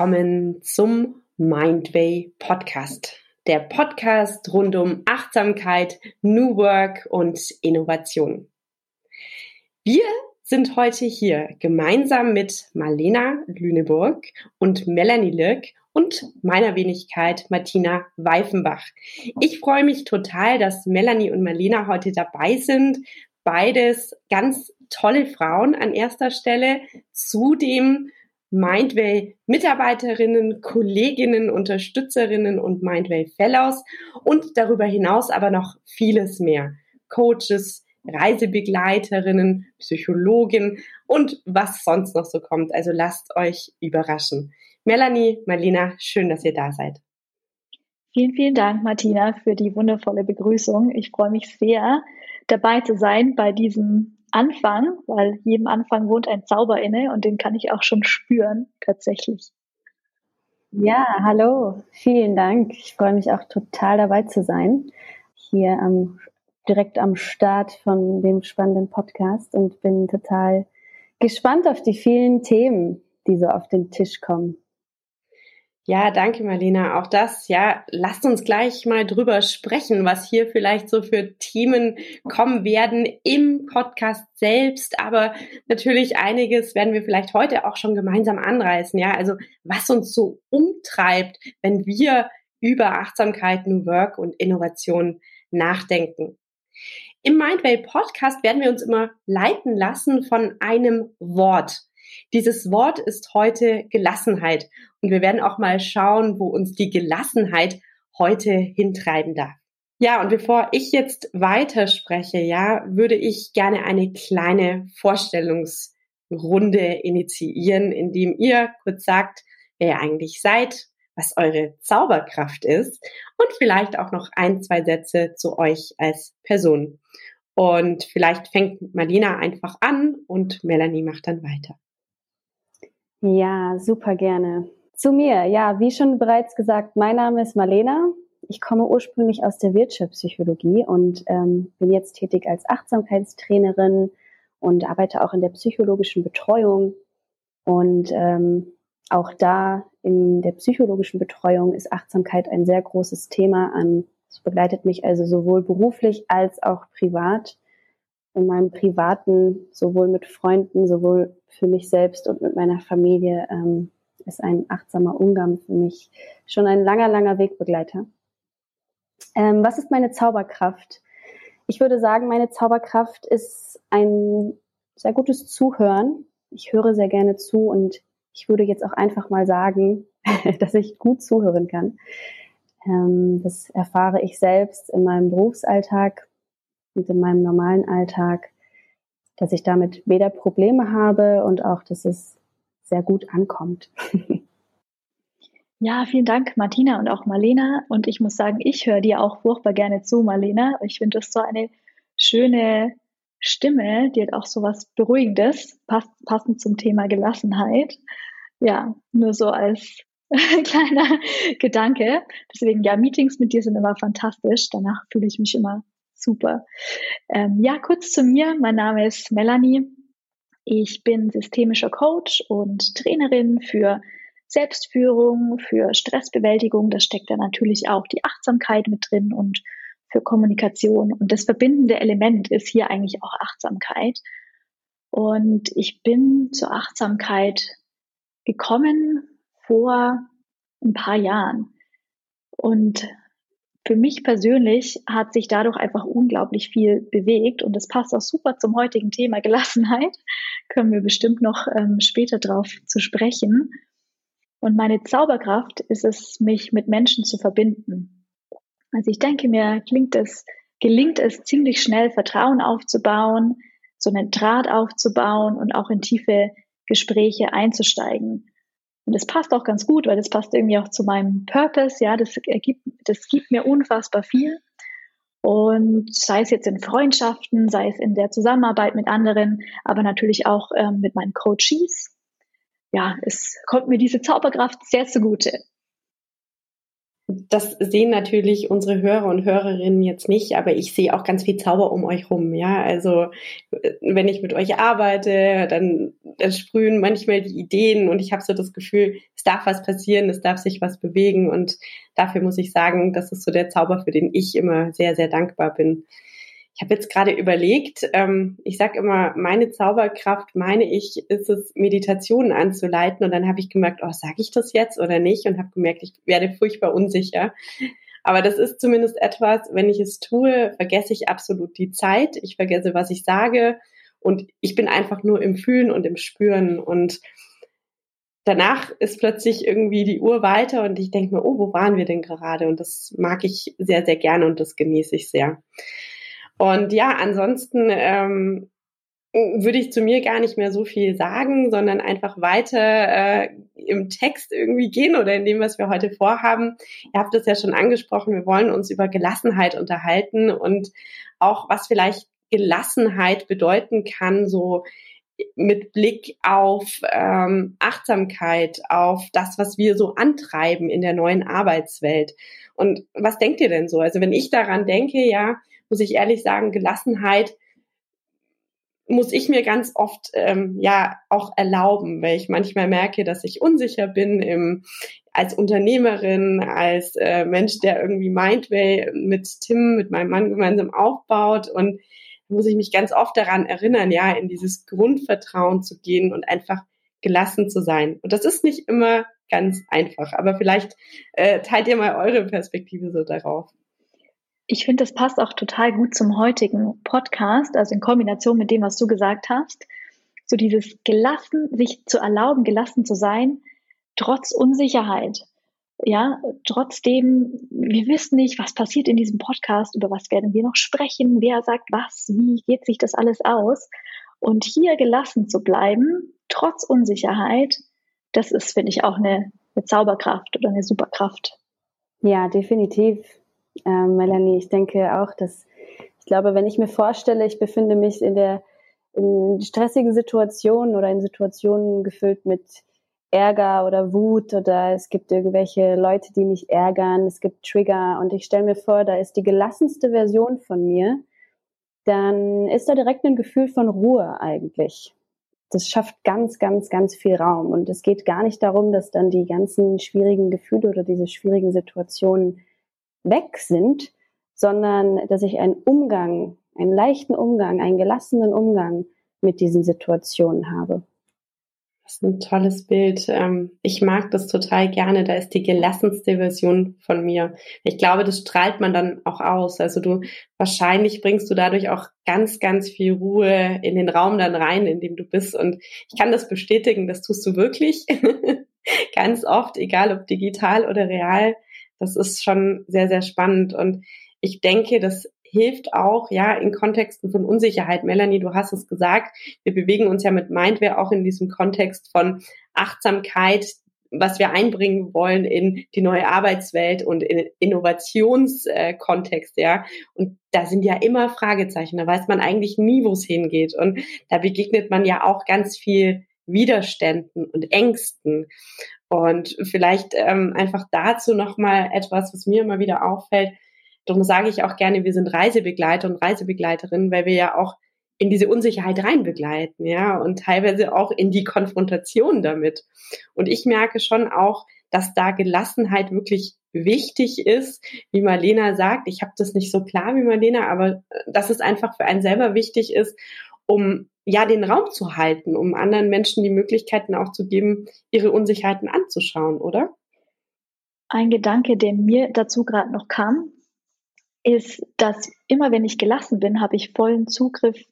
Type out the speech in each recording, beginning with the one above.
willkommen zum Mindway Podcast. Der Podcast rund um Achtsamkeit, New Work und Innovation. Wir sind heute hier gemeinsam mit Marlena Lüneburg und Melanie Lück und meiner Wenigkeit Martina Weifenbach. Ich freue mich total, dass Melanie und Marlena heute dabei sind. Beides ganz tolle Frauen an erster Stelle. Zudem Mindway Mitarbeiterinnen, Kolleginnen, Unterstützerinnen und Mindway Fellows und darüber hinaus aber noch vieles mehr. Coaches, Reisebegleiterinnen, Psychologin und was sonst noch so kommt. Also lasst euch überraschen. Melanie, Marlena, schön, dass ihr da seid. Vielen, vielen Dank, Martina, für die wundervolle Begrüßung. Ich freue mich sehr, dabei zu sein bei diesem Anfang, weil jedem Anfang wohnt ein Zauber inne und den kann ich auch schon spüren, tatsächlich. Ja, hallo, vielen Dank. Ich freue mich auch total dabei zu sein. Hier am, direkt am Start von dem spannenden Podcast und bin total gespannt auf die vielen Themen, die so auf den Tisch kommen. Ja, danke Marlena. Auch das, ja, lasst uns gleich mal drüber sprechen, was hier vielleicht so für Themen kommen werden im Podcast selbst. Aber natürlich einiges werden wir vielleicht heute auch schon gemeinsam anreißen. Ja, also was uns so umtreibt, wenn wir über Achtsamkeit, New Work und Innovation nachdenken. Im Mindway Podcast werden wir uns immer leiten lassen von einem Wort. Dieses Wort ist heute Gelassenheit. Und wir werden auch mal schauen, wo uns die Gelassenheit heute hintreiben darf. Ja, und bevor ich jetzt weiterspreche, ja, würde ich gerne eine kleine Vorstellungsrunde initiieren, indem ihr kurz sagt, wer ihr eigentlich seid, was eure Zauberkraft ist und vielleicht auch noch ein, zwei Sätze zu euch als Person. Und vielleicht fängt Marlena einfach an und Melanie macht dann weiter. Ja, super gerne. Zu mir, ja, wie schon bereits gesagt, mein Name ist Marlena. Ich komme ursprünglich aus der Wirtschaftspsychologie und ähm, bin jetzt tätig als Achtsamkeitstrainerin und arbeite auch in der psychologischen Betreuung. Und ähm, auch da in der psychologischen Betreuung ist Achtsamkeit ein sehr großes Thema an. Es begleitet mich also sowohl beruflich als auch privat in meinem privaten, sowohl mit Freunden, sowohl für mich selbst und mit meiner Familie, ähm, ist ein achtsamer Umgang für mich schon ein langer, langer Wegbegleiter. Ähm, was ist meine Zauberkraft? Ich würde sagen, meine Zauberkraft ist ein sehr gutes Zuhören. Ich höre sehr gerne zu und ich würde jetzt auch einfach mal sagen, dass ich gut zuhören kann. Ähm, das erfahre ich selbst in meinem Berufsalltag und in meinem normalen Alltag, dass ich damit weder Probleme habe und auch, dass es sehr gut ankommt. Ja, vielen Dank, Martina und auch Marlena. Und ich muss sagen, ich höre dir auch furchtbar gerne zu, Marlena. Ich finde das so eine schöne Stimme, die hat auch so was Beruhigendes, passt, passend zum Thema Gelassenheit. Ja, nur so als kleiner Gedanke. Deswegen, ja, Meetings mit dir sind immer fantastisch. Danach fühle ich mich immer super. Ähm, ja, kurz zu mir. Mein Name ist Melanie. Ich bin systemischer Coach und Trainerin für Selbstführung, für Stressbewältigung. Da steckt da natürlich auch die Achtsamkeit mit drin und für Kommunikation. Und das verbindende Element ist hier eigentlich auch Achtsamkeit. Und ich bin zur Achtsamkeit gekommen vor ein paar Jahren. Und für mich persönlich hat sich dadurch einfach unglaublich viel bewegt und das passt auch super zum heutigen Thema Gelassenheit. Können wir bestimmt noch ähm, später drauf zu sprechen. Und meine Zauberkraft ist es, mich mit Menschen zu verbinden. Also ich denke mir, klingt es, gelingt es ziemlich schnell, Vertrauen aufzubauen, so einen Draht aufzubauen und auch in tiefe Gespräche einzusteigen. Und das passt auch ganz gut, weil das passt irgendwie auch zu meinem Purpose. Ja, das ergibt, das gibt mir unfassbar viel. Und sei es jetzt in Freundschaften, sei es in der Zusammenarbeit mit anderen, aber natürlich auch ähm, mit meinen Coaches. Ja, es kommt mir diese Zauberkraft sehr zugute. Das sehen natürlich unsere Hörer und Hörerinnen jetzt nicht, aber ich sehe auch ganz viel Zauber um euch rum. Ja, also wenn ich mit euch arbeite, dann, dann sprühen manchmal die Ideen und ich habe so das Gefühl, es darf was passieren, es darf sich was bewegen und dafür muss ich sagen, das ist so der Zauber, für den ich immer sehr, sehr dankbar bin. Ich habe jetzt gerade überlegt, ähm, ich sage immer, meine Zauberkraft, meine ich, ist es, Meditationen anzuleiten. Und dann habe ich gemerkt, oh, sage ich das jetzt oder nicht? Und habe gemerkt, ich werde furchtbar unsicher. Aber das ist zumindest etwas, wenn ich es tue, vergesse ich absolut die Zeit. Ich vergesse, was ich sage. Und ich bin einfach nur im Fühlen und im Spüren. Und danach ist plötzlich irgendwie die Uhr weiter und ich denke mir, oh, wo waren wir denn gerade? Und das mag ich sehr, sehr gerne und das genieße ich sehr. Und ja, ansonsten ähm, würde ich zu mir gar nicht mehr so viel sagen, sondern einfach weiter äh, im Text irgendwie gehen oder in dem, was wir heute vorhaben. Ihr habt es ja schon angesprochen, wir wollen uns über Gelassenheit unterhalten und auch, was vielleicht Gelassenheit bedeuten kann, so mit Blick auf ähm, Achtsamkeit, auf das, was wir so antreiben in der neuen Arbeitswelt. Und was denkt ihr denn so? Also wenn ich daran denke, ja, muss ich ehrlich sagen, Gelassenheit muss ich mir ganz oft ähm, ja auch erlauben, weil ich manchmal merke, dass ich unsicher bin im, als Unternehmerin, als äh, Mensch, der irgendwie Mindway mit Tim, mit meinem Mann gemeinsam aufbaut und muss ich mich ganz oft daran erinnern, ja, in dieses Grundvertrauen zu gehen und einfach gelassen zu sein. Und das ist nicht immer ganz einfach, aber vielleicht äh, teilt ihr mal eure Perspektive so darauf. Ich finde, das passt auch total gut zum heutigen Podcast, also in Kombination mit dem, was du gesagt hast. So dieses gelassen, sich zu erlauben, gelassen zu sein, trotz Unsicherheit. Ja, trotzdem, wir wissen nicht, was passiert in diesem Podcast, über was werden wir noch sprechen, wer sagt was, wie geht sich das alles aus. Und hier gelassen zu bleiben, trotz Unsicherheit, das ist, finde ich, auch eine, eine Zauberkraft oder eine Superkraft. Ja, definitiv äh, Melanie. Ich denke auch, dass ich glaube, wenn ich mir vorstelle, ich befinde mich in der in stressigen Situationen oder in Situationen gefüllt mit Ärger oder Wut oder es gibt irgendwelche Leute, die mich ärgern, es gibt Trigger und ich stelle mir vor, da ist die gelassenste Version von mir, dann ist da direkt ein Gefühl von Ruhe eigentlich. Das schafft ganz, ganz, ganz viel Raum und es geht gar nicht darum, dass dann die ganzen schwierigen Gefühle oder diese schwierigen Situationen weg sind, sondern dass ich einen Umgang, einen leichten Umgang, einen gelassenen Umgang mit diesen Situationen habe. Das ist ein tolles Bild. Ähm, ich mag das total gerne. Da ist die gelassenste Version von mir. Ich glaube, das strahlt man dann auch aus. Also du, wahrscheinlich bringst du dadurch auch ganz, ganz viel Ruhe in den Raum dann rein, in dem du bist. Und ich kann das bestätigen, das tust du wirklich. ganz oft, egal ob digital oder real. Das ist schon sehr, sehr spannend. Und ich denke, das hilft auch, ja, in Kontexten von Unsicherheit. Melanie, du hast es gesagt, wir bewegen uns ja mit Mindware auch in diesem Kontext von Achtsamkeit, was wir einbringen wollen in die neue Arbeitswelt und in Innovationskontext, ja. Und da sind ja immer Fragezeichen. Da weiß man eigentlich nie, wo es hingeht. Und da begegnet man ja auch ganz viel Widerständen und Ängsten. Und vielleicht ähm, einfach dazu nochmal etwas, was mir immer wieder auffällt. Darum sage ich auch gerne, wir sind Reisebegleiter und Reisebegleiterinnen, weil wir ja auch in diese Unsicherheit reinbegleiten, ja, und teilweise auch in die Konfrontation damit. Und ich merke schon auch, dass da Gelassenheit wirklich wichtig ist, wie Marlena sagt. Ich habe das nicht so klar wie Marlena, aber äh, dass es einfach für einen selber wichtig ist, um ja den Raum zu halten, um anderen Menschen die Möglichkeiten auch zu geben, ihre Unsicherheiten anzuschauen, oder? Ein Gedanke, der mir dazu gerade noch kam, ist, dass immer wenn ich gelassen bin, habe ich vollen Zugriff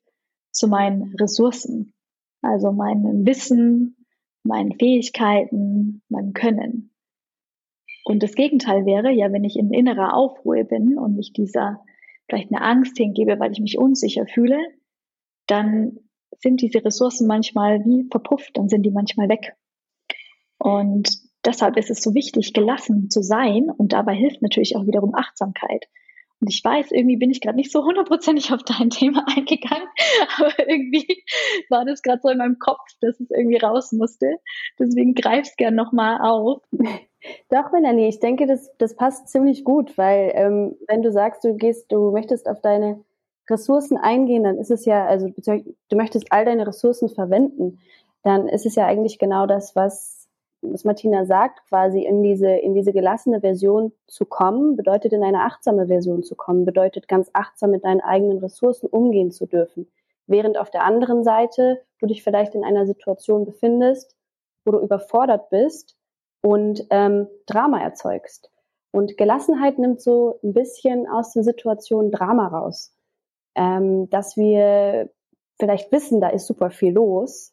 zu meinen Ressourcen, also meinem Wissen, meinen Fähigkeiten, meinem Können. Und das Gegenteil wäre ja, wenn ich in innerer Aufruhe bin und mich dieser vielleicht eine Angst hingebe, weil ich mich unsicher fühle, dann sind diese Ressourcen manchmal wie verpufft, dann sind die manchmal weg. Und deshalb ist es so wichtig, gelassen zu sein und dabei hilft natürlich auch wiederum Achtsamkeit. Und ich weiß, irgendwie bin ich gerade nicht so hundertprozentig auf dein Thema eingegangen, aber irgendwie war das gerade so in meinem Kopf, dass es irgendwie raus musste. Deswegen greif's gern nochmal auf. Doch, Melanie, ich denke, das, das passt ziemlich gut, weil ähm, wenn du sagst, du gehst, du möchtest auf deine Ressourcen eingehen, dann ist es ja, also du möchtest all deine Ressourcen verwenden, dann ist es ja eigentlich genau das, was was Martina sagt, quasi in diese, in diese gelassene Version zu kommen, bedeutet in eine achtsame Version zu kommen, bedeutet ganz achtsam mit deinen eigenen Ressourcen umgehen zu dürfen. Während auf der anderen Seite du dich vielleicht in einer Situation befindest, wo du überfordert bist und ähm, Drama erzeugst. Und Gelassenheit nimmt so ein bisschen aus den Situationen Drama raus. Ähm, dass wir vielleicht wissen, da ist super viel los,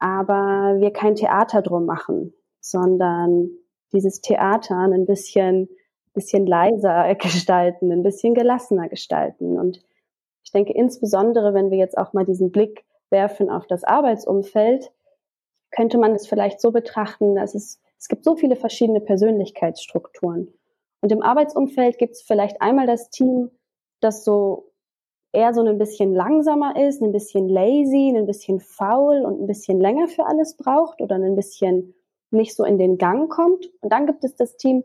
aber wir kein Theater drum machen, sondern dieses Theater ein bisschen, bisschen leiser gestalten, ein bisschen gelassener gestalten. Und ich denke insbesondere, wenn wir jetzt auch mal diesen Blick werfen auf das Arbeitsumfeld, könnte man es vielleicht so betrachten, dass es, es gibt so viele verschiedene Persönlichkeitsstrukturen. Und im Arbeitsumfeld gibt es vielleicht einmal das Team, das so eher so ein bisschen langsamer ist, ein bisschen lazy, ein bisschen faul und ein bisschen länger für alles braucht oder ein bisschen nicht so in den Gang kommt. Und dann gibt es das Team,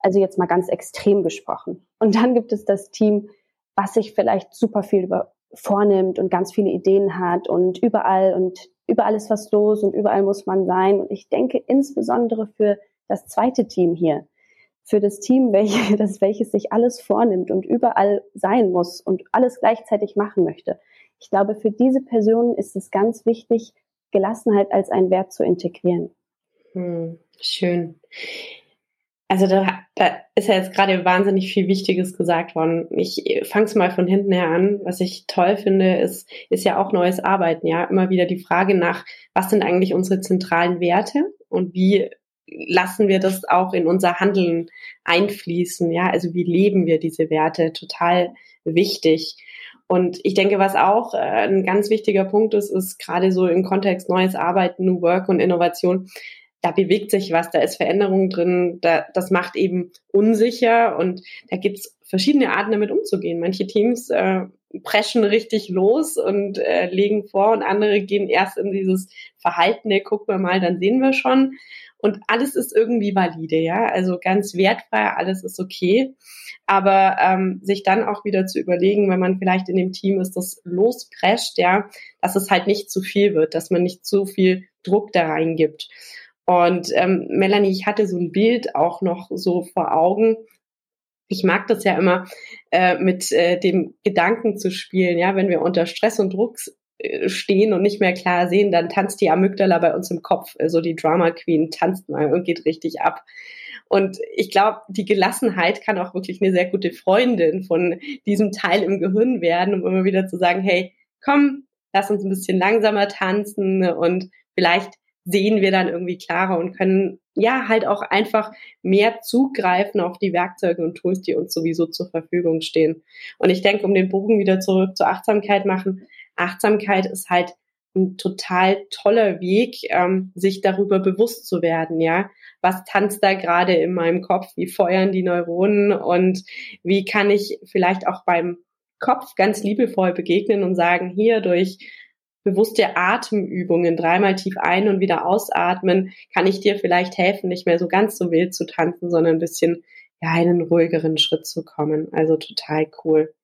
also jetzt mal ganz extrem gesprochen. Und dann gibt es das Team, was sich vielleicht super viel über vornimmt und ganz viele Ideen hat und überall und überall ist was los und überall muss man sein. Und ich denke insbesondere für das zweite Team hier, für das Team, welche, das, welches sich alles vornimmt und überall sein muss und alles gleichzeitig machen möchte. Ich glaube, für diese Personen ist es ganz wichtig, Gelassenheit als einen Wert zu integrieren. Hm, schön. Also da, da ist ja jetzt gerade wahnsinnig viel Wichtiges gesagt worden. Ich fange es mal von hinten her an. Was ich toll finde, ist, ist ja auch neues Arbeiten. Ja, immer wieder die Frage nach, was sind eigentlich unsere zentralen Werte und wie lassen wir das auch in unser Handeln einfließen? Ja, also wie leben wir diese Werte? Total wichtig. Und ich denke, was auch äh, ein ganz wichtiger Punkt ist, ist gerade so im Kontext neues Arbeiten, New Work und Innovation, da bewegt sich was, da ist Veränderung drin, da, das macht eben unsicher und da gibt's verschiedene Arten damit umzugehen. Manche Teams äh, preschen richtig los und äh, legen vor und andere gehen erst in dieses Verhaltene, gucken wir mal, dann sehen wir schon. Und alles ist irgendwie valide, ja, also ganz wertfrei, alles ist okay. Aber ähm, sich dann auch wieder zu überlegen, wenn man vielleicht in dem Team ist, das losprescht, ja, dass es halt nicht zu viel wird, dass man nicht zu viel Druck da reingibt. Und ähm, Melanie, ich hatte so ein Bild auch noch so vor Augen. Ich mag das ja immer, äh, mit äh, dem Gedanken zu spielen. Ja, wenn wir unter Stress und Druck stehen und nicht mehr klar sehen, dann tanzt die Amygdala bei uns im Kopf. Also die Drama Queen tanzt mal und geht richtig ab. Und ich glaube, die Gelassenheit kann auch wirklich eine sehr gute Freundin von diesem Teil im Gehirn werden, um immer wieder zu sagen, hey, komm, lass uns ein bisschen langsamer tanzen und vielleicht sehen wir dann irgendwie klarer und können ja halt auch einfach mehr zugreifen auf die Werkzeuge und Tools, die uns sowieso zur Verfügung stehen. Und ich denke, um den Bogen wieder zurück zur Achtsamkeit machen, Achtsamkeit ist halt ein total toller Weg, ähm, sich darüber bewusst zu werden, ja. Was tanzt da gerade in meinem Kopf? Wie feuern die Neuronen? Und wie kann ich vielleicht auch beim Kopf ganz liebevoll begegnen und sagen, hier durch bewusste Atemübungen, dreimal tief ein- und wieder ausatmen, kann ich dir vielleicht helfen, nicht mehr so ganz so wild zu tanzen, sondern ein bisschen ja, einen ruhigeren Schritt zu kommen. Also total cool.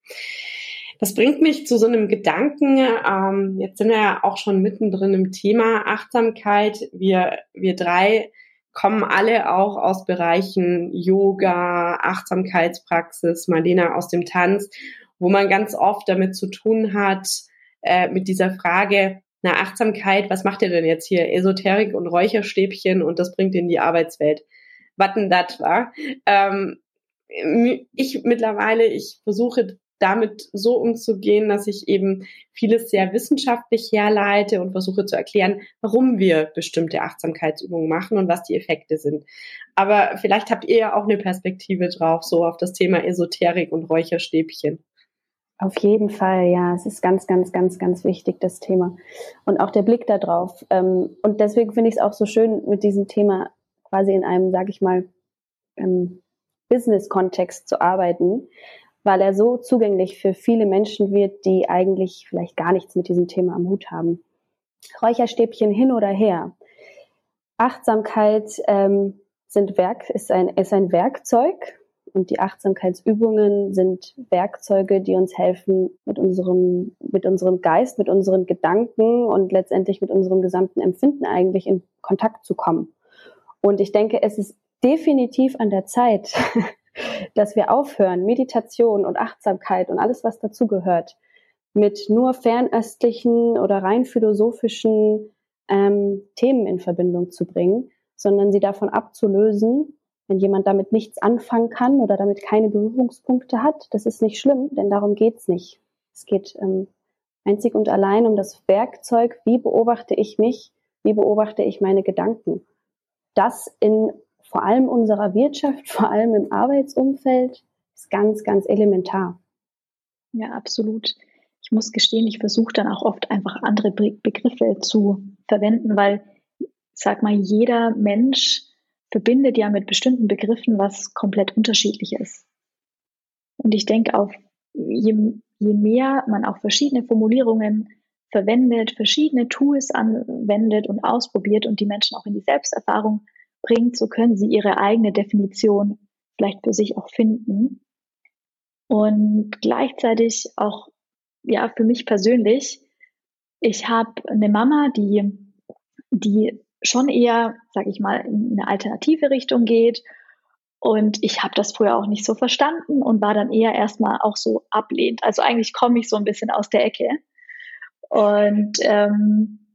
Das bringt mich zu so einem Gedanken. Ähm, jetzt sind wir ja auch schon mittendrin im Thema Achtsamkeit. Wir, wir drei kommen alle auch aus Bereichen Yoga, Achtsamkeitspraxis, Marlena aus dem Tanz, wo man ganz oft damit zu tun hat, äh, mit dieser Frage, na Achtsamkeit, was macht ihr denn jetzt hier? Esoterik und Räucherstäbchen und das bringt in die Arbeitswelt. Was denn das war? Ähm, ich mittlerweile, ich versuche damit so umzugehen, dass ich eben vieles sehr wissenschaftlich herleite und versuche zu erklären, warum wir bestimmte Achtsamkeitsübungen machen und was die Effekte sind. Aber vielleicht habt ihr ja auch eine Perspektive drauf, so auf das Thema Esoterik und Räucherstäbchen. Auf jeden Fall, ja. Es ist ganz, ganz, ganz, ganz wichtig, das Thema. Und auch der Blick darauf. Ähm, und deswegen finde ich es auch so schön, mit diesem Thema quasi in einem, sage ich mal, ähm, Business-Kontext zu arbeiten, weil er so zugänglich für viele Menschen wird, die eigentlich vielleicht gar nichts mit diesem Thema am Hut haben. Räucherstäbchen hin oder her. Achtsamkeit ähm, sind Werk, ist, ein, ist ein Werkzeug und die Achtsamkeitsübungen sind Werkzeuge, die uns helfen, mit unserem, mit unserem Geist, mit unseren Gedanken und letztendlich mit unserem gesamten Empfinden eigentlich in Kontakt zu kommen. Und ich denke, es ist definitiv an der Zeit, dass wir aufhören, Meditation und Achtsamkeit und alles, was dazugehört, mit nur fernöstlichen oder rein philosophischen ähm, Themen in Verbindung zu bringen, sondern sie davon abzulösen, wenn jemand damit nichts anfangen kann oder damit keine Berührungspunkte hat, das ist nicht schlimm, denn darum geht's nicht. Es geht ähm, einzig und allein um das Werkzeug, wie beobachte ich mich, wie beobachte ich meine Gedanken. Das in vor allem unserer Wirtschaft, vor allem im Arbeitsumfeld, ist ganz, ganz elementar. Ja, absolut. Ich muss gestehen, ich versuche dann auch oft einfach andere Begriffe zu verwenden, weil, sag mal, jeder Mensch verbindet ja mit bestimmten Begriffen was komplett unterschiedlich ist. Und ich denke auch, je, je mehr man auch verschiedene Formulierungen verwendet, verschiedene Tools anwendet und ausprobiert und die Menschen auch in die Selbsterfahrung bringt, so können sie ihre eigene Definition vielleicht für sich auch finden. Und gleichzeitig auch, ja, für mich persönlich, ich habe eine Mama, die, die schon eher, sage ich mal, in eine alternative Richtung geht. Und ich habe das früher auch nicht so verstanden und war dann eher erstmal auch so ablehnt. Also eigentlich komme ich so ein bisschen aus der Ecke und ähm,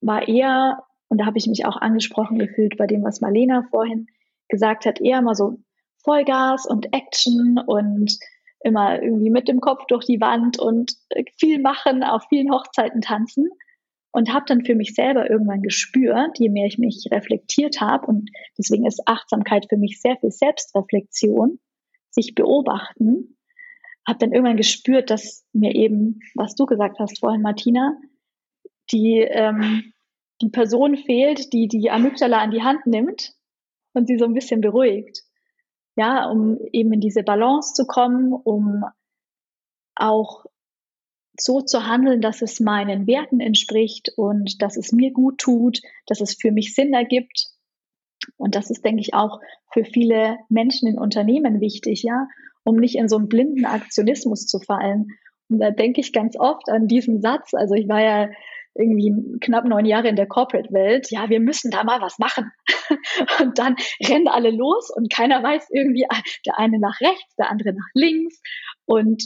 war eher und da habe ich mich auch angesprochen gefühlt bei dem, was Marlena vorhin gesagt hat, eher mal so Vollgas und Action und immer irgendwie mit dem Kopf durch die Wand und äh, viel machen, auf vielen Hochzeiten tanzen. Und habe dann für mich selber irgendwann gespürt, je mehr ich mich reflektiert habe, und deswegen ist Achtsamkeit für mich sehr viel Selbstreflexion, sich beobachten, habe dann irgendwann gespürt, dass mir eben, was du gesagt hast vorhin, Martina, die ähm, die Person fehlt, die die Amygdala an die Hand nimmt und sie so ein bisschen beruhigt. Ja, um eben in diese Balance zu kommen, um auch so zu handeln, dass es meinen Werten entspricht und dass es mir gut tut, dass es für mich Sinn ergibt. Und das ist, denke ich, auch für viele Menschen in Unternehmen wichtig, ja, um nicht in so einen blinden Aktionismus zu fallen. Und da denke ich ganz oft an diesen Satz. Also ich war ja irgendwie knapp neun Jahre in der Corporate-Welt, ja, wir müssen da mal was machen. Und dann rennen alle los und keiner weiß irgendwie, ah, der eine nach rechts, der andere nach links. Und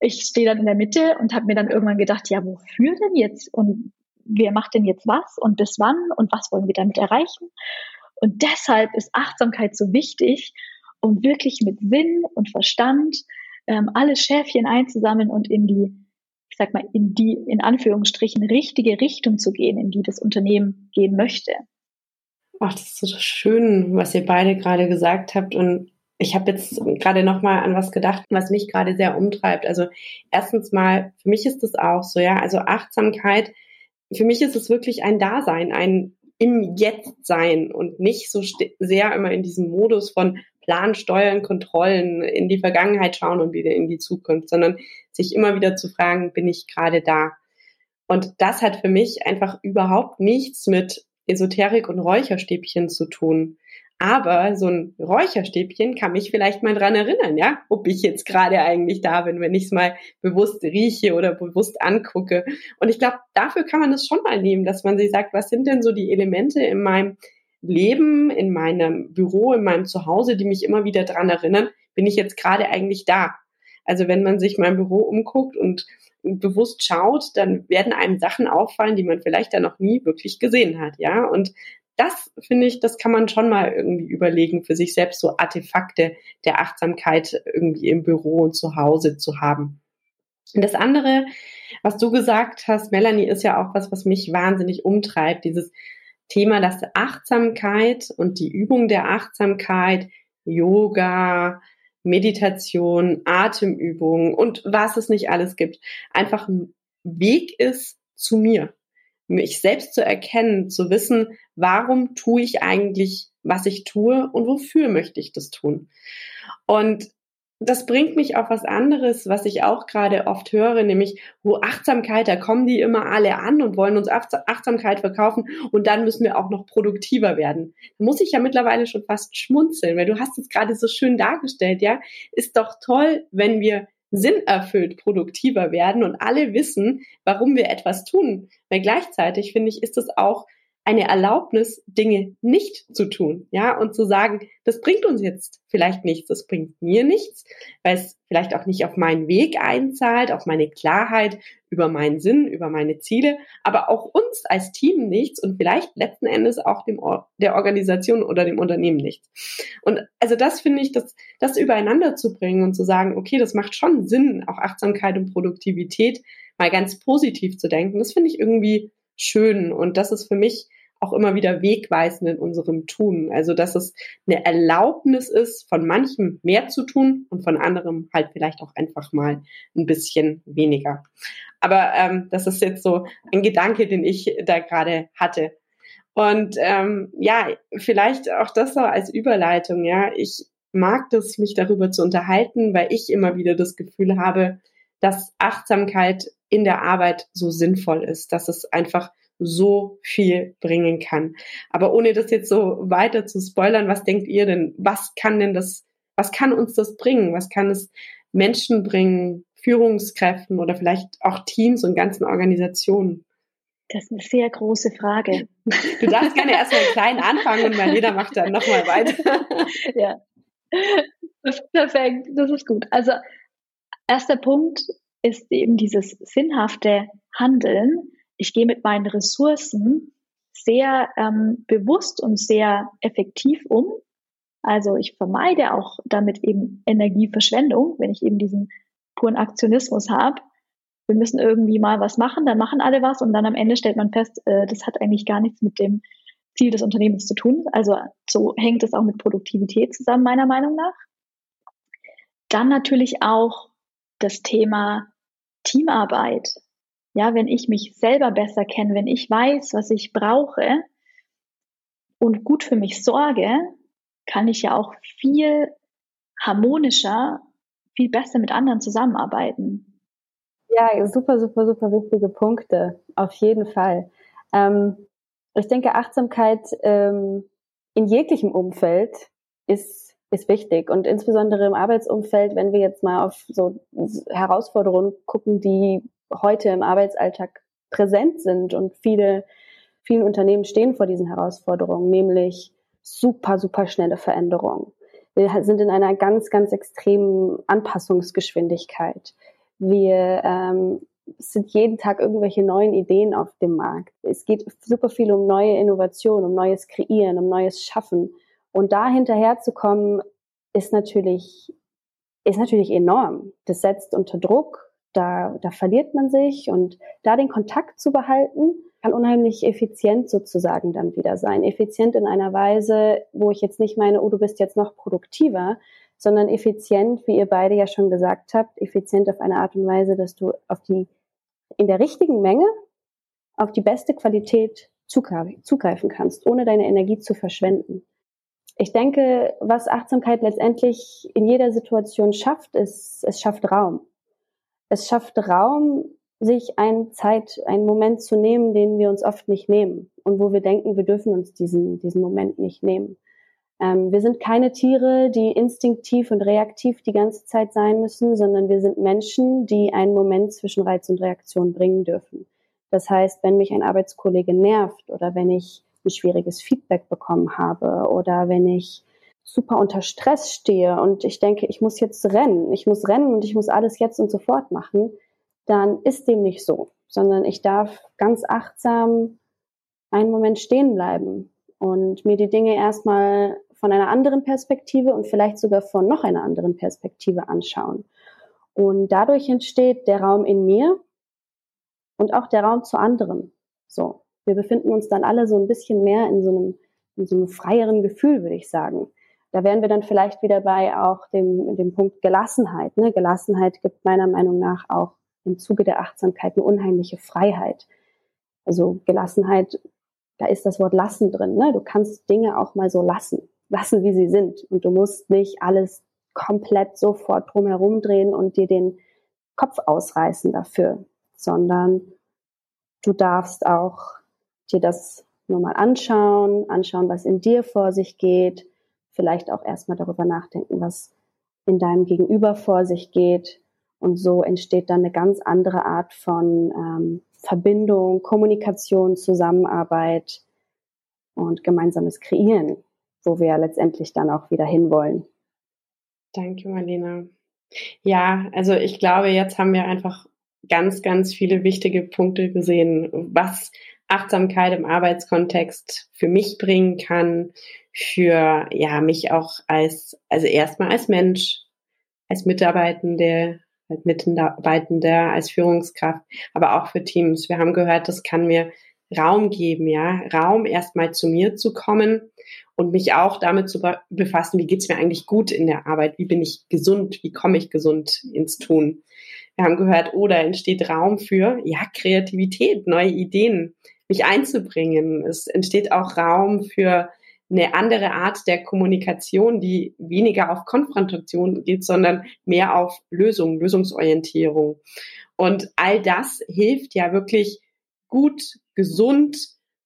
ich stehe dann in der Mitte und habe mir dann irgendwann gedacht, ja, wofür denn jetzt? Und wer macht denn jetzt was und bis wann und was wollen wir damit erreichen? Und deshalb ist Achtsamkeit so wichtig, um wirklich mit Sinn und Verstand ähm, alle Schäfchen einzusammeln und in die ich sag mal, in die, in Anführungsstrichen, richtige Richtung zu gehen, in die das Unternehmen gehen möchte. Ach, das ist so schön, was ihr beide gerade gesagt habt. Und ich habe jetzt gerade noch mal an was gedacht, was mich gerade sehr umtreibt. Also erstens mal, für mich ist das auch so, ja, also Achtsamkeit, für mich ist es wirklich ein Dasein, ein im Jetzt sein und nicht so sehr immer in diesem Modus von Plan, Steuern, Kontrollen, in die Vergangenheit schauen und wieder in die Zukunft, sondern sich immer wieder zu fragen, bin ich gerade da? Und das hat für mich einfach überhaupt nichts mit Esoterik und Räucherstäbchen zu tun. Aber so ein Räucherstäbchen kann mich vielleicht mal dran erinnern, ja, ob ich jetzt gerade eigentlich da bin, wenn ich es mal bewusst rieche oder bewusst angucke. Und ich glaube, dafür kann man es schon mal nehmen, dass man sich sagt, was sind denn so die Elemente in meinem Leben, in meinem Büro, in meinem Zuhause, die mich immer wieder dran erinnern, bin ich jetzt gerade eigentlich da? Also wenn man sich mein Büro umguckt und bewusst schaut, dann werden einem Sachen auffallen, die man vielleicht da noch nie wirklich gesehen hat, ja. Und das finde ich, das kann man schon mal irgendwie überlegen, für sich selbst so Artefakte der Achtsamkeit irgendwie im Büro und zu Hause zu haben. Und das andere, was du gesagt hast, Melanie, ist ja auch was, was mich wahnsinnig umtreibt, dieses Thema, dass Achtsamkeit und die Übung der Achtsamkeit, Yoga, Meditation, Atemübungen und was es nicht alles gibt, einfach ein Weg ist zu mir, mich selbst zu erkennen, zu wissen, warum tue ich eigentlich, was ich tue und wofür möchte ich das tun. Und das bringt mich auf was anderes, was ich auch gerade oft höre, nämlich, wo Achtsamkeit, da kommen die immer alle an und wollen uns Achtsamkeit verkaufen und dann müssen wir auch noch produktiver werden. Da muss ich ja mittlerweile schon fast schmunzeln, weil du hast es gerade so schön dargestellt, ja. Ist doch toll, wenn wir sinnerfüllt produktiver werden und alle wissen, warum wir etwas tun. Weil gleichzeitig finde ich, ist es auch eine Erlaubnis, Dinge nicht zu tun, ja, und zu sagen, das bringt uns jetzt vielleicht nichts, das bringt mir nichts, weil es vielleicht auch nicht auf meinen Weg einzahlt, auf meine Klarheit über meinen Sinn, über meine Ziele, aber auch uns als Team nichts und vielleicht letzten Endes auch dem der Organisation oder dem Unternehmen nichts. Und also das finde ich, das, das übereinander zu bringen und zu sagen, okay, das macht schon Sinn, auch Achtsamkeit und Produktivität mal ganz positiv zu denken. Das finde ich irgendwie schön und das ist für mich auch immer wieder wegweisend in unserem Tun. Also, dass es eine Erlaubnis ist, von manchem mehr zu tun und von anderem halt vielleicht auch einfach mal ein bisschen weniger. Aber ähm, das ist jetzt so ein Gedanke, den ich da gerade hatte. Und ähm, ja, vielleicht auch das so als Überleitung. Ja, ich mag das, mich darüber zu unterhalten, weil ich immer wieder das Gefühl habe, dass Achtsamkeit in der Arbeit so sinnvoll ist, dass es einfach so viel bringen kann. Aber ohne das jetzt so weiter zu spoilern, was denkt ihr denn? Was kann denn das, was kann uns das bringen? Was kann es Menschen bringen, Führungskräften oder vielleicht auch Teams und ganzen Organisationen? Das ist eine sehr große Frage. Du darfst gerne erstmal klein anfangen und Marlena macht dann nochmal weiter. Ja. Perfekt. Das ist gut. Also, erster Punkt ist eben dieses sinnhafte Handeln ich gehe mit meinen Ressourcen sehr ähm, bewusst und sehr effektiv um. Also ich vermeide auch damit eben Energieverschwendung, wenn ich eben diesen puren Aktionismus habe. Wir müssen irgendwie mal was machen, dann machen alle was und dann am Ende stellt man fest, äh, das hat eigentlich gar nichts mit dem Ziel des Unternehmens zu tun. Also so hängt es auch mit Produktivität zusammen, meiner Meinung nach. Dann natürlich auch das Thema Teamarbeit. Ja, wenn ich mich selber besser kenne, wenn ich weiß, was ich brauche und gut für mich sorge, kann ich ja auch viel harmonischer, viel besser mit anderen zusammenarbeiten. Ja, super, super, super wichtige Punkte. Auf jeden Fall. Ähm, ich denke, Achtsamkeit ähm, in jeglichem Umfeld ist, ist wichtig und insbesondere im Arbeitsumfeld, wenn wir jetzt mal auf so Herausforderungen gucken, die heute im Arbeitsalltag präsent sind und viele, vielen Unternehmen stehen vor diesen Herausforderungen, nämlich super, super schnelle Veränderungen. Wir sind in einer ganz, ganz extremen Anpassungsgeschwindigkeit. Wir ähm, sind jeden Tag irgendwelche neuen Ideen auf dem Markt. Es geht super viel um neue Innovationen, um neues Kreieren, um neues Schaffen. Und da hinterherzukommen, ist natürlich, ist natürlich enorm. Das setzt unter Druck da, da verliert man sich und da den Kontakt zu behalten, kann unheimlich effizient sozusagen dann wieder sein. Effizient in einer Weise, wo ich jetzt nicht meine, oh, du bist jetzt noch produktiver, sondern effizient, wie ihr beide ja schon gesagt habt, effizient auf eine Art und Weise, dass du auf die, in der richtigen Menge, auf die beste Qualität zugreifen kannst, ohne deine Energie zu verschwenden. Ich denke, was Achtsamkeit letztendlich in jeder Situation schafft, ist, es schafft Raum es schafft Raum, sich eine Zeit, einen Moment zu nehmen, den wir uns oft nicht nehmen und wo wir denken, wir dürfen uns diesen, diesen Moment nicht nehmen. Ähm, wir sind keine Tiere, die instinktiv und reaktiv die ganze Zeit sein müssen, sondern wir sind Menschen, die einen Moment zwischen Reiz und Reaktion bringen dürfen. Das heißt, wenn mich ein Arbeitskollege nervt oder wenn ich ein schwieriges Feedback bekommen habe oder wenn ich super unter Stress stehe und ich denke, ich muss jetzt rennen, ich muss rennen und ich muss alles jetzt und sofort machen, dann ist dem nicht so, sondern ich darf ganz achtsam einen Moment stehen bleiben und mir die Dinge erstmal von einer anderen Perspektive und vielleicht sogar von noch einer anderen Perspektive anschauen. Und dadurch entsteht der Raum in mir und auch der Raum zu anderen. So. Wir befinden uns dann alle so ein bisschen mehr in so einem, in so einem freieren Gefühl, würde ich sagen. Da wären wir dann vielleicht wieder bei auch dem, dem Punkt Gelassenheit. Ne? Gelassenheit gibt meiner Meinung nach auch im Zuge der Achtsamkeit eine unheimliche Freiheit. Also Gelassenheit, da ist das Wort lassen drin. Ne? Du kannst Dinge auch mal so lassen, lassen, wie sie sind. Und du musst nicht alles komplett sofort drumherum drehen und dir den Kopf ausreißen dafür, sondern du darfst auch dir das nur mal anschauen, anschauen, was in dir vor sich geht, vielleicht auch erstmal darüber nachdenken, was in deinem Gegenüber vor sich geht. Und so entsteht dann eine ganz andere Art von ähm, Verbindung, Kommunikation, Zusammenarbeit und gemeinsames Kreieren, wo wir letztendlich dann auch wieder hinwollen. Danke, Marlena. Ja, also ich glaube, jetzt haben wir einfach ganz, ganz viele wichtige Punkte gesehen, was Achtsamkeit im Arbeitskontext für mich bringen kann, für ja mich auch als also erstmal als Mensch, als Mitarbeitende, als Mitarbeitender, als Führungskraft, aber auch für Teams. Wir haben gehört, das kann mir Raum geben, ja, Raum erstmal zu mir zu kommen und mich auch damit zu befassen, wie geht's mir eigentlich gut in der Arbeit, wie bin ich gesund, wie komme ich gesund ins Tun. Wir haben gehört, oh, da entsteht Raum für ja Kreativität, neue Ideen, mich einzubringen. Es entsteht auch Raum für eine andere Art der Kommunikation, die weniger auf Konfrontation geht, sondern mehr auf Lösung, Lösungsorientierung. Und all das hilft ja wirklich gut, gesund,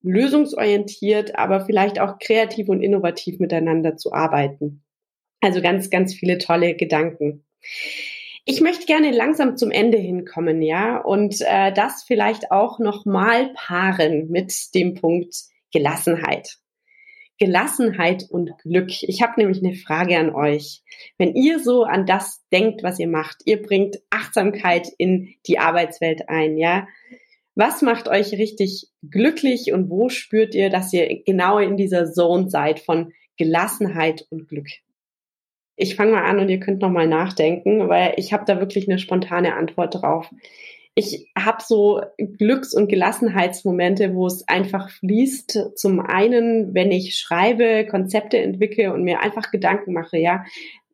lösungsorientiert, aber vielleicht auch kreativ und innovativ miteinander zu arbeiten. Also ganz, ganz viele tolle Gedanken. Ich möchte gerne langsam zum Ende hinkommen, ja, und äh, das vielleicht auch nochmal paaren mit dem Punkt Gelassenheit. Gelassenheit und Glück. Ich habe nämlich eine Frage an euch. Wenn ihr so an das denkt, was ihr macht, ihr bringt Achtsamkeit in die Arbeitswelt ein, ja. Was macht euch richtig glücklich und wo spürt ihr, dass ihr genau in dieser Zone seid von Gelassenheit und Glück? Ich fange mal an und ihr könnt noch mal nachdenken, weil ich habe da wirklich eine spontane Antwort drauf. Ich habe so Glücks- und Gelassenheitsmomente, wo es einfach fließt. Zum einen, wenn ich schreibe, Konzepte entwickle und mir einfach Gedanken mache, ja,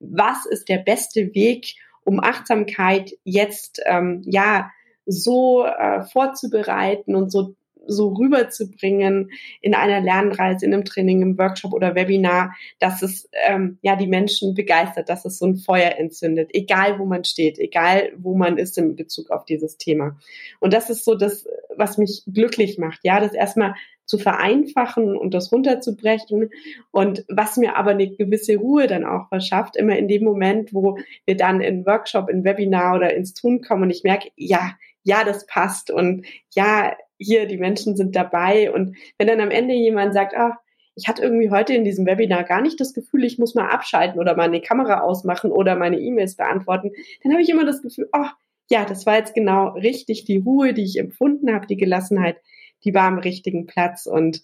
was ist der beste Weg, um Achtsamkeit jetzt ähm, ja so äh, vorzubereiten und so so rüberzubringen in einer Lernreise, in einem Training, im Workshop oder Webinar, dass es ähm, ja die Menschen begeistert, dass es so ein Feuer entzündet, egal wo man steht, egal wo man ist in Bezug auf dieses Thema. Und das ist so das, was mich glücklich macht, ja, das erstmal zu vereinfachen und das runterzubrechen und was mir aber eine gewisse Ruhe dann auch verschafft, immer in dem Moment, wo wir dann in Workshop, in Webinar oder ins Tun kommen und ich merke, ja, ja, das passt und ja, hier, die Menschen sind dabei. Und wenn dann am Ende jemand sagt, ah, ich hatte irgendwie heute in diesem Webinar gar nicht das Gefühl, ich muss mal abschalten oder meine Kamera ausmachen oder meine E-Mails beantworten, dann habe ich immer das Gefühl, oh, ja, das war jetzt genau richtig, die Ruhe, die ich empfunden habe, die Gelassenheit, die war am richtigen Platz und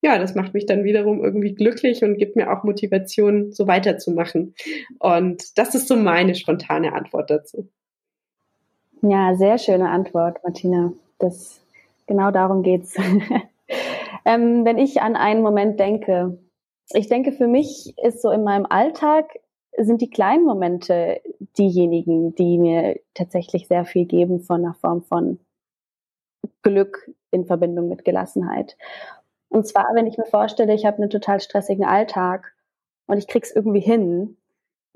ja, das macht mich dann wiederum irgendwie glücklich und gibt mir auch Motivation, so weiterzumachen. Und das ist so meine spontane Antwort dazu. Ja, sehr schöne Antwort, Martina. Das genau darum geht's. ähm, wenn ich an einen Moment denke, ich denke, für mich ist so in meinem Alltag sind die kleinen Momente diejenigen, die mir tatsächlich sehr viel geben von einer Form von Glück in Verbindung mit Gelassenheit. Und zwar, wenn ich mir vorstelle, ich habe einen total stressigen Alltag und ich krieg's irgendwie hin,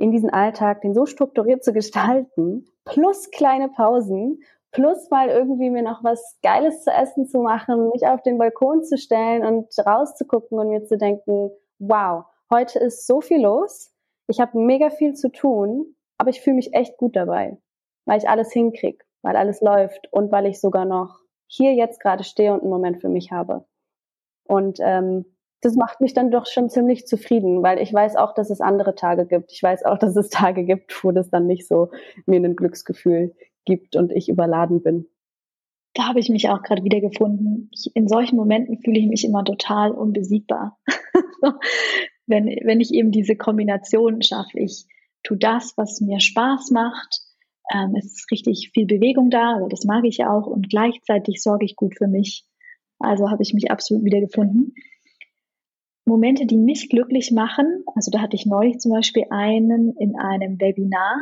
in diesen Alltag den so strukturiert zu gestalten, plus kleine Pausen, plus mal irgendwie mir noch was Geiles zu essen zu machen, mich auf den Balkon zu stellen und rauszugucken und mir zu denken, wow, heute ist so viel los, ich habe mega viel zu tun, aber ich fühle mich echt gut dabei, weil ich alles hinkrieg, weil alles läuft und weil ich sogar noch hier jetzt gerade stehe und einen Moment für mich habe. Und ähm, das macht mich dann doch schon ziemlich zufrieden, weil ich weiß auch, dass es andere Tage gibt. Ich weiß auch, dass es Tage gibt, wo das dann nicht so mir ein Glücksgefühl gibt und ich überladen bin. Da habe ich mich auch gerade wieder gefunden. in solchen Momenten fühle ich mich immer total unbesiegbar. wenn, wenn ich eben diese Kombination schaffe, ich tue das, was mir Spaß macht, ähm, es ist richtig viel Bewegung da, aber das mag ich ja auch und gleichzeitig sorge ich gut für mich. Also habe ich mich absolut wieder gefunden. Momente, die mich glücklich machen. Also da hatte ich neulich zum Beispiel einen in einem Webinar,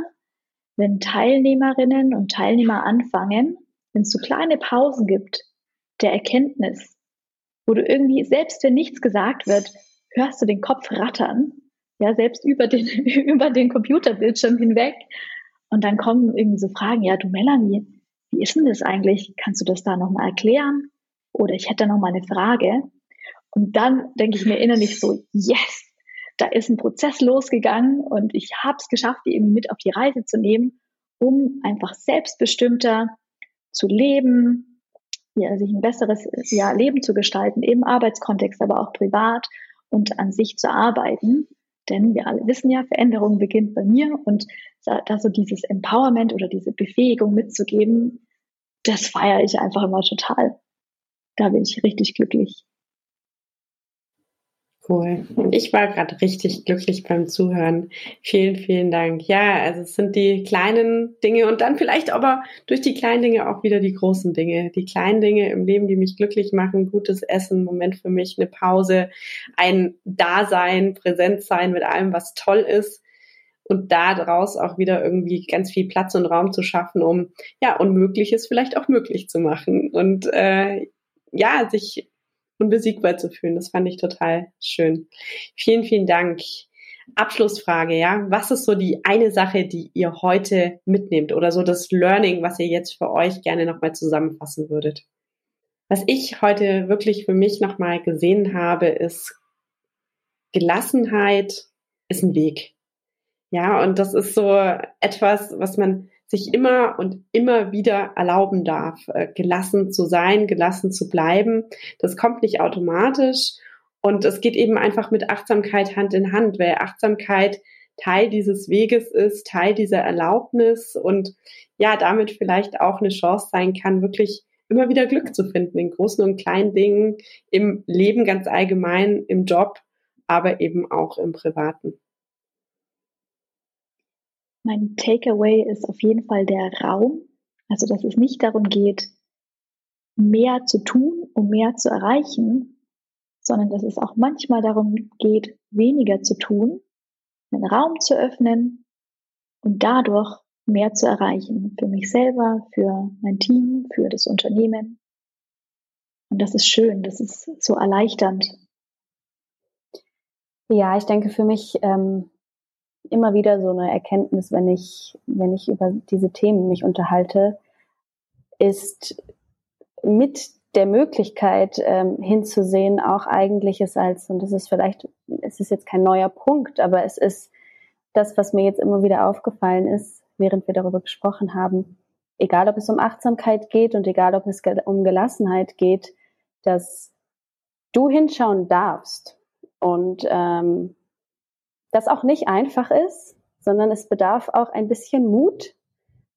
wenn Teilnehmerinnen und Teilnehmer anfangen, wenn es so kleine Pausen gibt der Erkenntnis, wo du irgendwie, selbst wenn nichts gesagt wird, hörst du den Kopf rattern ja, selbst über den, über den Computerbildschirm hinweg. Und dann kommen irgendwie so Fragen, ja, du Melanie, wie ist denn das eigentlich? Kannst du das da nochmal erklären? Oder ich hätte da nochmal eine Frage. Und dann denke ich mir innerlich so, yes, da ist ein Prozess losgegangen und ich habe es geschafft, die eben mit auf die Reise zu nehmen, um einfach selbstbestimmter zu leben, ja, sich ein besseres ja, Leben zu gestalten, im Arbeitskontext, aber auch privat und an sich zu arbeiten. Denn wir alle wissen ja, Veränderung beginnt bei mir und da so dieses Empowerment oder diese Befähigung mitzugeben, das feiere ich einfach immer total. Da bin ich richtig glücklich. Cool. Ich war gerade richtig glücklich beim Zuhören. Vielen, vielen Dank. Ja, also es sind die kleinen Dinge und dann vielleicht aber durch die kleinen Dinge auch wieder die großen Dinge. Die kleinen Dinge im Leben, die mich glücklich machen, gutes Essen, Moment für mich, eine Pause, ein Dasein, Präsent sein mit allem, was toll ist und daraus auch wieder irgendwie ganz viel Platz und Raum zu schaffen, um ja Unmögliches vielleicht auch möglich zu machen und äh, ja sich unbesiegbar zu fühlen. Das fand ich total schön. Vielen, vielen Dank. Abschlussfrage, ja. Was ist so die eine Sache, die ihr heute mitnehmt oder so das Learning, was ihr jetzt für euch gerne nochmal zusammenfassen würdet? Was ich heute wirklich für mich nochmal gesehen habe, ist Gelassenheit ist ein Weg. Ja, und das ist so etwas, was man sich immer und immer wieder erlauben darf, äh, gelassen zu sein, gelassen zu bleiben. Das kommt nicht automatisch und es geht eben einfach mit Achtsamkeit Hand in Hand, weil Achtsamkeit Teil dieses Weges ist, Teil dieser Erlaubnis und ja, damit vielleicht auch eine Chance sein kann, wirklich immer wieder Glück zu finden in großen und kleinen Dingen, im Leben ganz allgemein, im Job, aber eben auch im Privaten. Mein Takeaway ist auf jeden Fall der Raum. Also, dass es nicht darum geht, mehr zu tun, um mehr zu erreichen, sondern dass es auch manchmal darum geht, weniger zu tun, einen Raum zu öffnen und dadurch mehr zu erreichen. Für mich selber, für mein Team, für das Unternehmen. Und das ist schön, das ist so erleichternd. Ja, ich denke für mich ähm, immer wieder so eine Erkenntnis, wenn ich, wenn ich über diese Themen mich unterhalte, ist mit der Möglichkeit ähm, hinzusehen, auch eigentlich es als, und das ist vielleicht, es ist jetzt kein neuer Punkt, aber es ist das, was mir jetzt immer wieder aufgefallen ist, während wir darüber gesprochen haben, egal ob es um Achtsamkeit geht und egal ob es um Gelassenheit geht, dass du hinschauen darfst und ähm, das auch nicht einfach ist, sondern es bedarf auch ein bisschen Mut,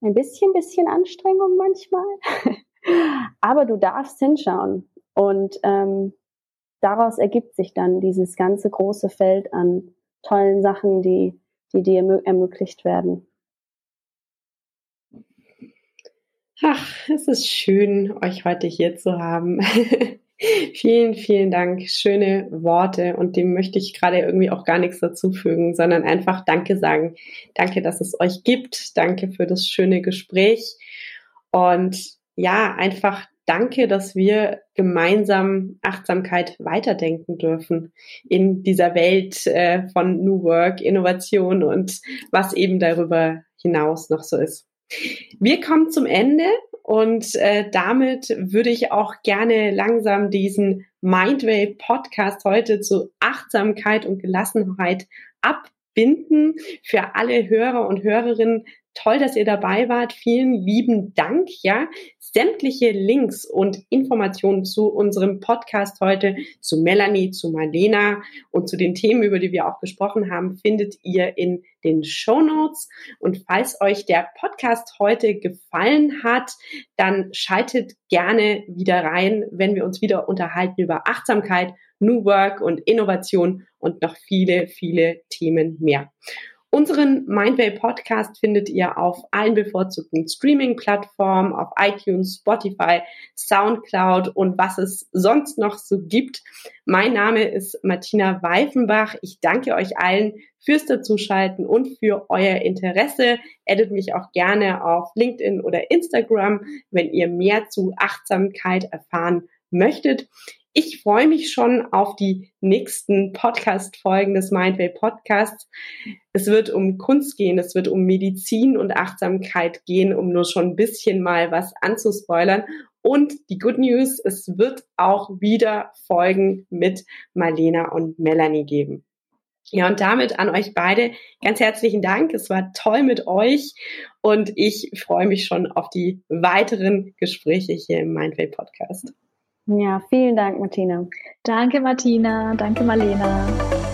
ein bisschen, bisschen Anstrengung manchmal. Aber du darfst hinschauen. Und ähm, daraus ergibt sich dann dieses ganze große Feld an tollen Sachen, die, die dir ermöglicht werden. Ach, es ist schön, euch heute hier zu haben. Vielen, vielen Dank. Schöne Worte und dem möchte ich gerade irgendwie auch gar nichts dazufügen, sondern einfach Danke sagen. Danke, dass es euch gibt. Danke für das schöne Gespräch und ja, einfach danke, dass wir gemeinsam Achtsamkeit weiterdenken dürfen in dieser Welt äh, von New Work, Innovation und was eben darüber hinaus noch so ist. Wir kommen zum Ende und äh, damit würde ich auch gerne langsam diesen Mindway Podcast heute zu Achtsamkeit und Gelassenheit abbinden. Für alle Hörer und Hörerinnen Toll, dass ihr dabei wart. Vielen lieben Dank. Ja, sämtliche Links und Informationen zu unserem Podcast heute, zu Melanie, zu Marlena und zu den Themen, über die wir auch gesprochen haben, findet ihr in den Show Notes. Und falls euch der Podcast heute gefallen hat, dann schaltet gerne wieder rein, wenn wir uns wieder unterhalten über Achtsamkeit, New Work und Innovation und noch viele, viele Themen mehr. Unseren Mindway Podcast findet ihr auf allen bevorzugten Streaming-Plattformen, auf iTunes, Spotify, Soundcloud und was es sonst noch so gibt. Mein Name ist Martina Weifenbach. Ich danke euch allen fürs Dazuschalten und für euer Interesse. Edit mich auch gerne auf LinkedIn oder Instagram, wenn ihr mehr zu Achtsamkeit erfahren möchtet. Ich freue mich schon auf die nächsten Podcast-Folgen des Mindway Podcasts. Es wird um Kunst gehen, es wird um Medizin und Achtsamkeit gehen, um nur schon ein bisschen mal was anzuspoilern. Und die Good News, es wird auch wieder Folgen mit Marlena und Melanie geben. Ja, und damit an euch beide ganz herzlichen Dank. Es war toll mit euch und ich freue mich schon auf die weiteren Gespräche hier im Mindway Podcast. Ja, vielen Dank, Martina. Danke, Martina. Danke, Marlena.